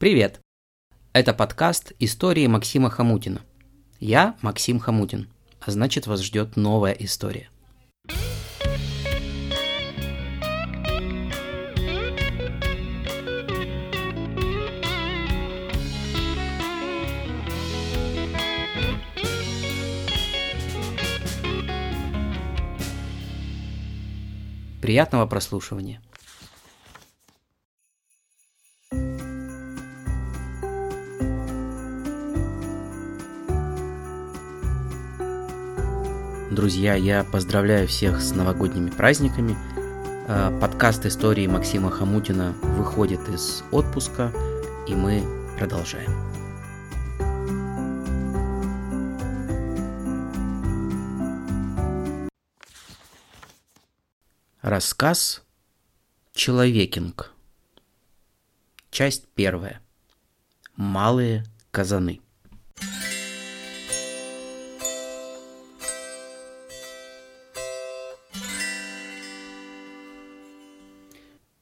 Привет! Это подкаст «Истории Максима Хамутина». Я Максим Хамутин, а значит вас ждет новая история. Приятного прослушивания. Друзья, я поздравляю всех с новогодними праздниками. Э, подкаст истории Максима Хамутина выходит из отпуска, и мы продолжаем. Рассказ Человекинг. Часть первая. Малые казаны.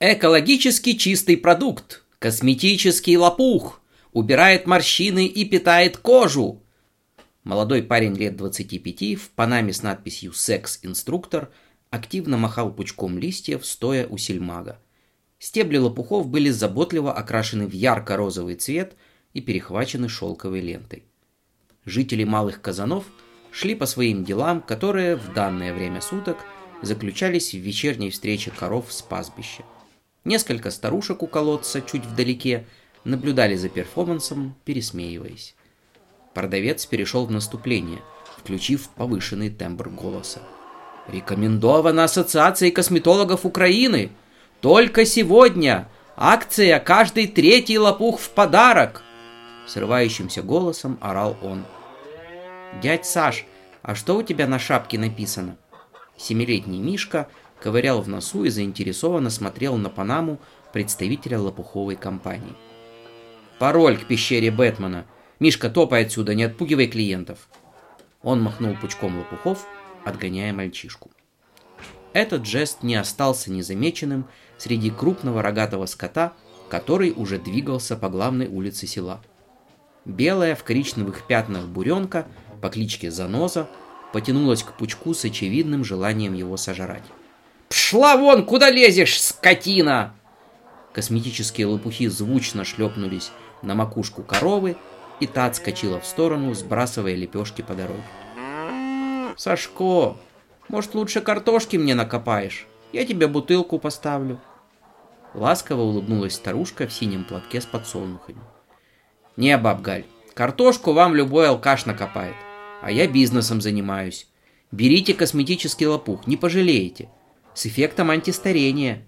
Экологически чистый продукт, косметический лопух, убирает морщины и питает кожу. Молодой парень лет 25 в панаме с надписью «Секс-инструктор» активно махал пучком листьев, стоя у сельмага. Стебли лопухов были заботливо окрашены в ярко-розовый цвет и перехвачены шелковой лентой. Жители малых казанов шли по своим делам, которые в данное время суток заключались в вечерней встрече коров с пастбища. Несколько старушек у колодца, чуть вдалеке, наблюдали за перформансом, пересмеиваясь. Продавец перешел в наступление, включив повышенный тембр голоса. «Рекомендовано Ассоциацией косметологов Украины! Только сегодня! Акция «Каждый третий лопух в подарок!» Срывающимся голосом орал он. «Дядь Саш, а что у тебя на шапке написано?» Семилетний Мишка ковырял в носу и заинтересованно смотрел на Панаму представителя лопуховой компании. «Пароль к пещере Бэтмена! Мишка, топай отсюда, не отпугивай клиентов!» Он махнул пучком лопухов, отгоняя мальчишку. Этот жест не остался незамеченным среди крупного рогатого скота, который уже двигался по главной улице села. Белая в коричневых пятнах буренка по кличке Заноза потянулась к пучку с очевидным желанием его сожрать. «Пшла вон, куда лезешь, скотина!» Косметические лопухи звучно шлепнулись на макушку коровы, и та отскочила в сторону, сбрасывая лепешки по дороге. «Сашко, может, лучше картошки мне накопаешь? Я тебе бутылку поставлю». Ласково улыбнулась старушка в синем платке с подсолнухами. «Не, баб Галь, картошку вам любой алкаш накопает, а я бизнесом занимаюсь. Берите косметический лопух, не пожалеете с эффектом антистарения.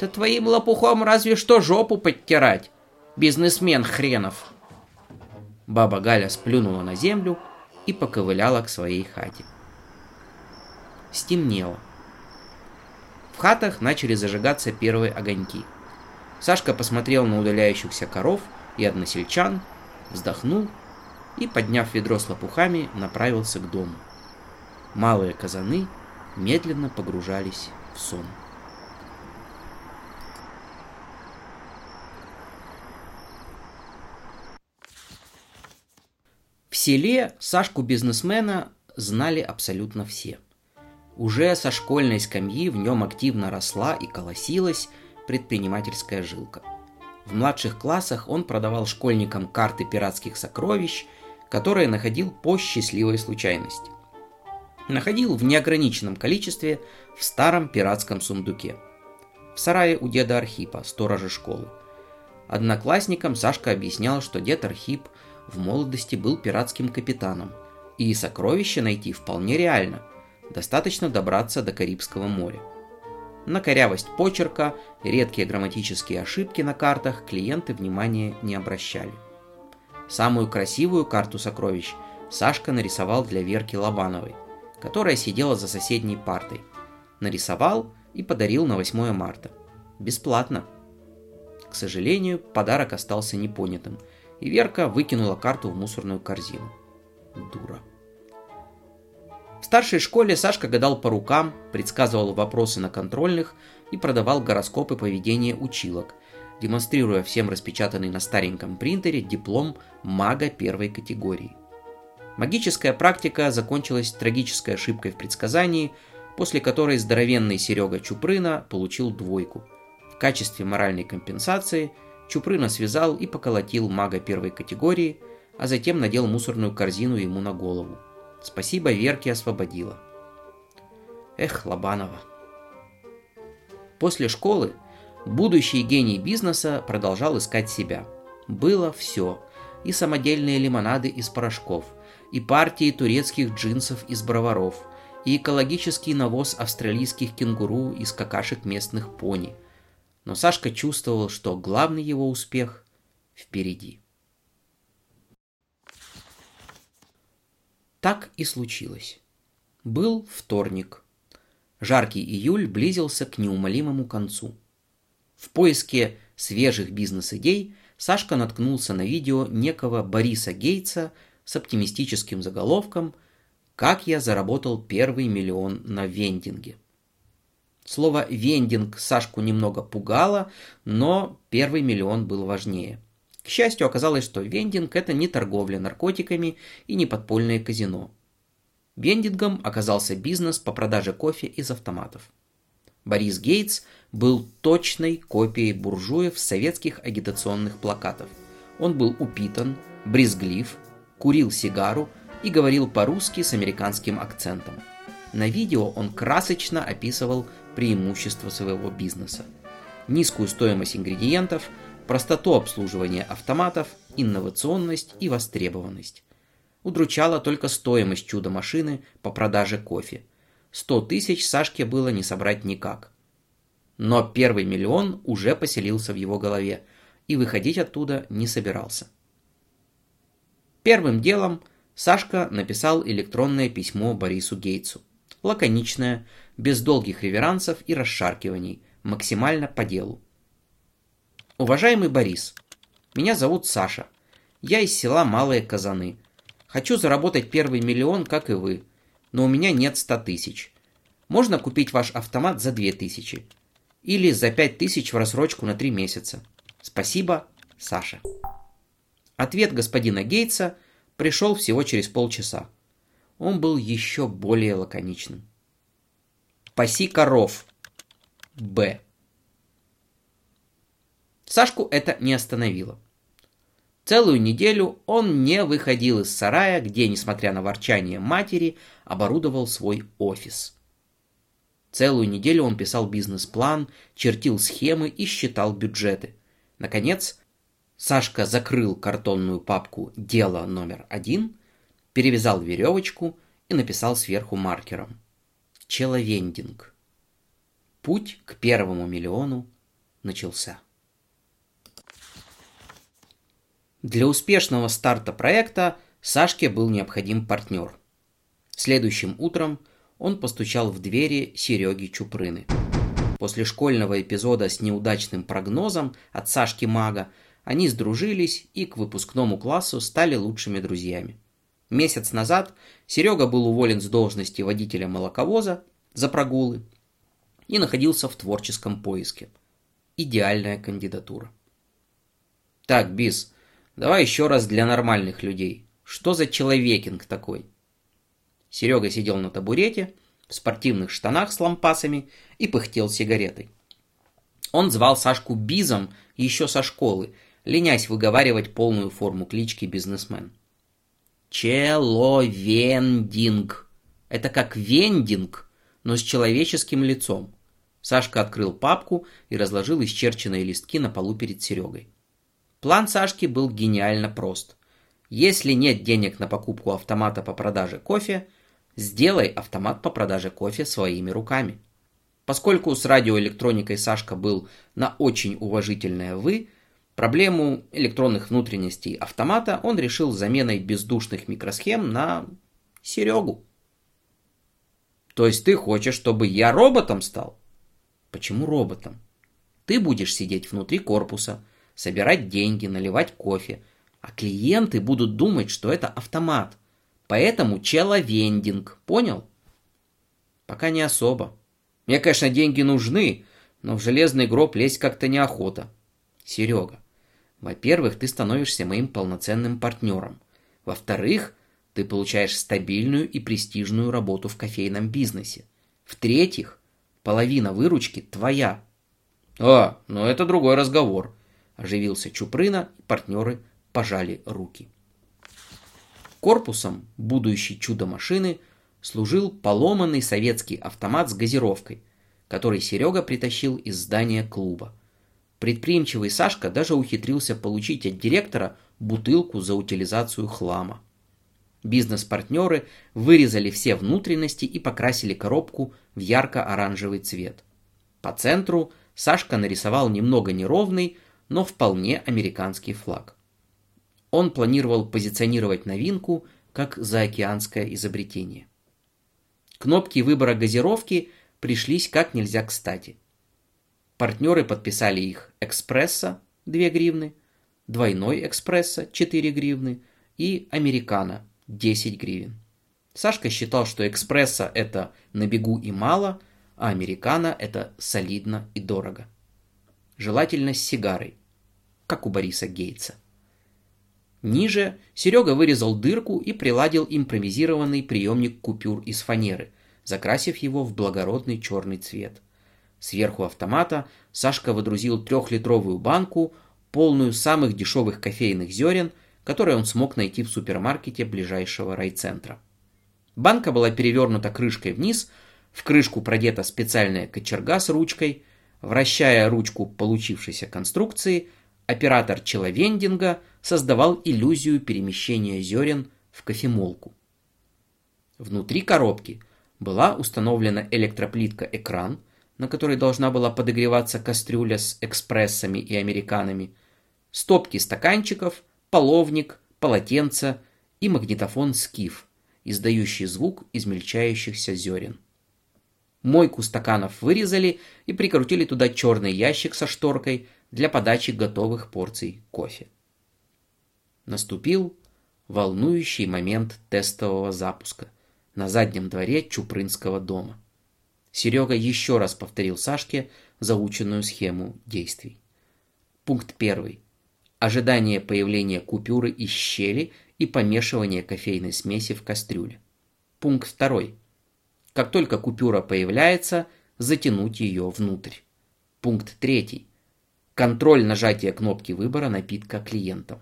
Да твоим лопухом разве что жопу подтирать, бизнесмен хренов. Баба Галя сплюнула на землю и поковыляла к своей хате. Стемнело. В хатах начали зажигаться первые огоньки. Сашка посмотрел на удаляющихся коров и односельчан, вздохнул и, подняв ведро с лопухами, направился к дому. Малые казаны медленно погружались в сон. В селе Сашку-бизнесмена знали абсолютно все. Уже со школьной скамьи в нем активно росла и колосилась предпринимательская жилка. В младших классах он продавал школьникам карты пиратских сокровищ, которые находил по счастливой случайности находил в неограниченном количестве в старом пиратском сундуке. В сарае у деда Архипа, сторожа школы. Одноклассникам Сашка объяснял, что дед Архип в молодости был пиратским капитаном, и сокровища найти вполне реально, достаточно добраться до Карибского моря. На корявость почерка, редкие грамматические ошибки на картах клиенты внимания не обращали. Самую красивую карту сокровищ Сашка нарисовал для Верки Лобановой, которая сидела за соседней партой. Нарисовал и подарил на 8 марта. Бесплатно. К сожалению, подарок остался непонятым, и Верка выкинула карту в мусорную корзину. Дура. В старшей школе Сашка гадал по рукам, предсказывал вопросы на контрольных и продавал гороскопы поведения училок, демонстрируя всем распечатанный на стареньком принтере диплом мага первой категории. Магическая практика закончилась трагической ошибкой в предсказании, после которой здоровенный Серега Чупрына получил двойку. В качестве моральной компенсации Чупрына связал и поколотил мага первой категории, а затем надел мусорную корзину ему на голову. Спасибо Верке освободила. Эх, Лобанова. После школы будущий гений бизнеса продолжал искать себя. Было все. И самодельные лимонады из порошков, и партии турецких джинсов из броваров, и экологический навоз австралийских кенгуру из какашек местных пони. Но Сашка чувствовал, что главный его успех впереди. Так и случилось. Был вторник. Жаркий июль близился к неумолимому концу. В поиске свежих бизнес-идей Сашка наткнулся на видео некого Бориса Гейтса с оптимистическим заголовком «Как я заработал первый миллион на вендинге». Слово «вендинг» Сашку немного пугало, но первый миллион был важнее. К счастью, оказалось, что вендинг – это не торговля наркотиками и не подпольное казино – Вендингом оказался бизнес по продаже кофе из автоматов. Борис Гейтс был точной копией буржуев советских агитационных плакатов. Он был упитан, брезглив, курил сигару и говорил по-русски с американским акцентом. На видео он красочно описывал преимущества своего бизнеса. Низкую стоимость ингредиентов, простоту обслуживания автоматов, инновационность и востребованность. Удручала только стоимость чудо-машины по продаже кофе. Сто тысяч Сашке было не собрать никак. Но первый миллион уже поселился в его голове и выходить оттуда не собирался. Первым делом Сашка написал электронное письмо Борису Гейтсу. Лаконичное, без долгих реверансов и расшаркиваний, максимально по делу. Уважаемый Борис, меня зовут Саша. Я из села Малые Казаны. Хочу заработать первый миллион, как и вы, но у меня нет ста тысяч. Можно купить ваш автомат за две тысячи. Или за пять тысяч в рассрочку на три месяца. Спасибо, Саша. Ответ господина Гейтса пришел всего через полчаса. Он был еще более лаконичным. Паси коров. Б. Сашку это не остановило. Целую неделю он не выходил из сарая, где, несмотря на ворчание матери, оборудовал свой офис. Целую неделю он писал бизнес-план, чертил схемы и считал бюджеты. Наконец, Сашка закрыл картонную папку «Дело номер один», перевязал веревочку и написал сверху маркером «Человендинг». Путь к первому миллиону начался. Для успешного старта проекта Сашке был необходим партнер. Следующим утром он постучал в двери Сереги Чупрыны. После школьного эпизода с неудачным прогнозом от Сашки Мага они сдружились и к выпускному классу стали лучшими друзьями. Месяц назад Серега был уволен с должности водителя молоковоза за прогулы и находился в творческом поиске. Идеальная кандидатура. Так, Бис, Давай еще раз для нормальных людей. Что за человекинг такой? Серега сидел на табурете, в спортивных штанах с лампасами и пыхтел сигаретой. Он звал Сашку Бизом еще со школы, ленясь выговаривать полную форму клички бизнесмен. Человендинг. Это как вендинг, но с человеческим лицом. Сашка открыл папку и разложил исчерченные листки на полу перед Серегой. План Сашки был гениально прост. Если нет денег на покупку автомата по продаже кофе, сделай автомат по продаже кофе своими руками. Поскольку с радиоэлектроникой Сашка был на очень уважительное «вы», проблему электронных внутренностей автомата он решил заменой бездушных микросхем на Серегу. То есть ты хочешь, чтобы я роботом стал? Почему роботом? Ты будешь сидеть внутри корпуса – собирать деньги, наливать кофе. А клиенты будут думать, что это автомат. Поэтому человендинг, понял? Пока не особо. Мне, конечно, деньги нужны, но в железный гроб лезть как-то неохота. Серега, во-первых, ты становишься моим полноценным партнером. Во-вторых, ты получаешь стабильную и престижную работу в кофейном бизнесе. В-третьих, половина выручки твоя. А, ну это другой разговор. Оживился Чупрына, и партнеры пожали руки. Корпусом будущей чудо-машины служил поломанный советский автомат с газировкой, который Серега притащил из здания клуба. Предприимчивый Сашка даже ухитрился получить от директора бутылку за утилизацию хлама. Бизнес-партнеры вырезали все внутренности и покрасили коробку в ярко-оранжевый цвет. По центру Сашка нарисовал немного неровный, но вполне американский флаг. Он планировал позиционировать новинку как заокеанское изобретение. Кнопки выбора газировки пришлись как нельзя кстати. Партнеры подписали их «Экспресса» 2 гривны, «Двойной экспресса» 4 гривны и «Американо» 10 гривен. Сашка считал, что экспресса это на бегу и мало, а американо это солидно и дорого. Желательно с сигарой, как у Бориса Гейтса. Ниже Серега вырезал дырку и приладил импровизированный приемник купюр из фанеры, закрасив его в благородный черный цвет. Сверху автомата Сашка выдрузил трехлитровую банку, полную самых дешевых кофейных зерен – который он смог найти в супермаркете ближайшего райцентра. Банка была перевернута крышкой вниз, в крышку продета специальная кочерга с ручкой. Вращая ручку получившейся конструкции, оператор человендинга создавал иллюзию перемещения зерен в кофемолку. Внутри коробки была установлена электроплитка-экран, на которой должна была подогреваться кастрюля с экспрессами и американами, стопки стаканчиков – половник, полотенце и магнитофон «Скиф», издающий звук измельчающихся зерен. Мойку стаканов вырезали и прикрутили туда черный ящик со шторкой для подачи готовых порций кофе. Наступил волнующий момент тестового запуска на заднем дворе Чупрынского дома. Серега еще раз повторил Сашке заученную схему действий. Пункт первый ожидание появления купюры из щели и помешивание кофейной смеси в кастрюле. Пункт второй. Как только купюра появляется, затянуть ее внутрь. Пункт третий. Контроль нажатия кнопки выбора напитка клиентам.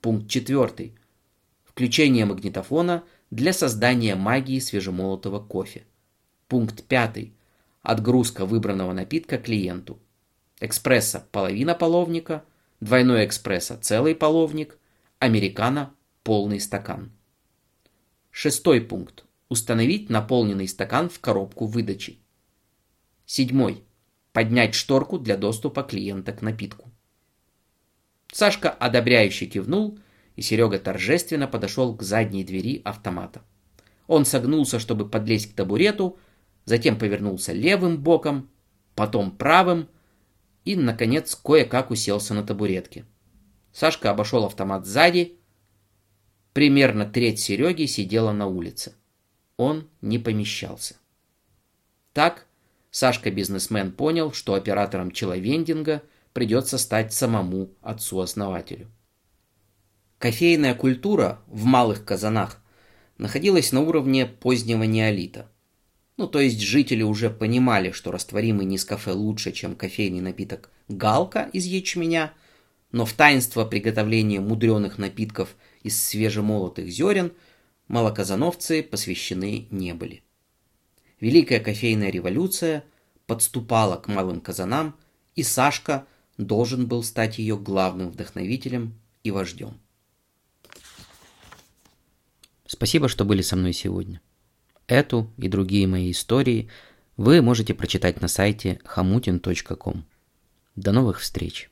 Пункт четвертый. Включение магнитофона для создания магии свежемолотого кофе. Пункт пятый. Отгрузка выбранного напитка клиенту. Экспресса – половина половника, Двойной экспресса – целый половник, американо – полный стакан. Шестой пункт. Установить наполненный стакан в коробку выдачи. Седьмой. Поднять шторку для доступа клиента к напитку. Сашка одобряюще кивнул, и Серега торжественно подошел к задней двери автомата. Он согнулся, чтобы подлезть к табурету, затем повернулся левым боком, потом правым – и, наконец, кое-как уселся на табуретке. Сашка обошел автомат сзади. Примерно треть Сереги сидела на улице. Он не помещался. Так Сашка-бизнесмен понял, что оператором человендинга придется стать самому отцу-основателю. Кофейная культура в малых казанах находилась на уровне позднего неолита – ну, то есть жители уже понимали, что растворимый нескафе лучше, чем кофейный напиток галка из ячменя, но в таинство приготовления мудреных напитков из свежемолотых зерен молокозановцы посвящены не были. Великая кофейная революция подступала к малым казанам, и Сашка должен был стать ее главным вдохновителем и вождем. Спасибо, что были со мной сегодня. Эту и другие мои истории вы можете прочитать на сайте hamutin.com. До новых встреч!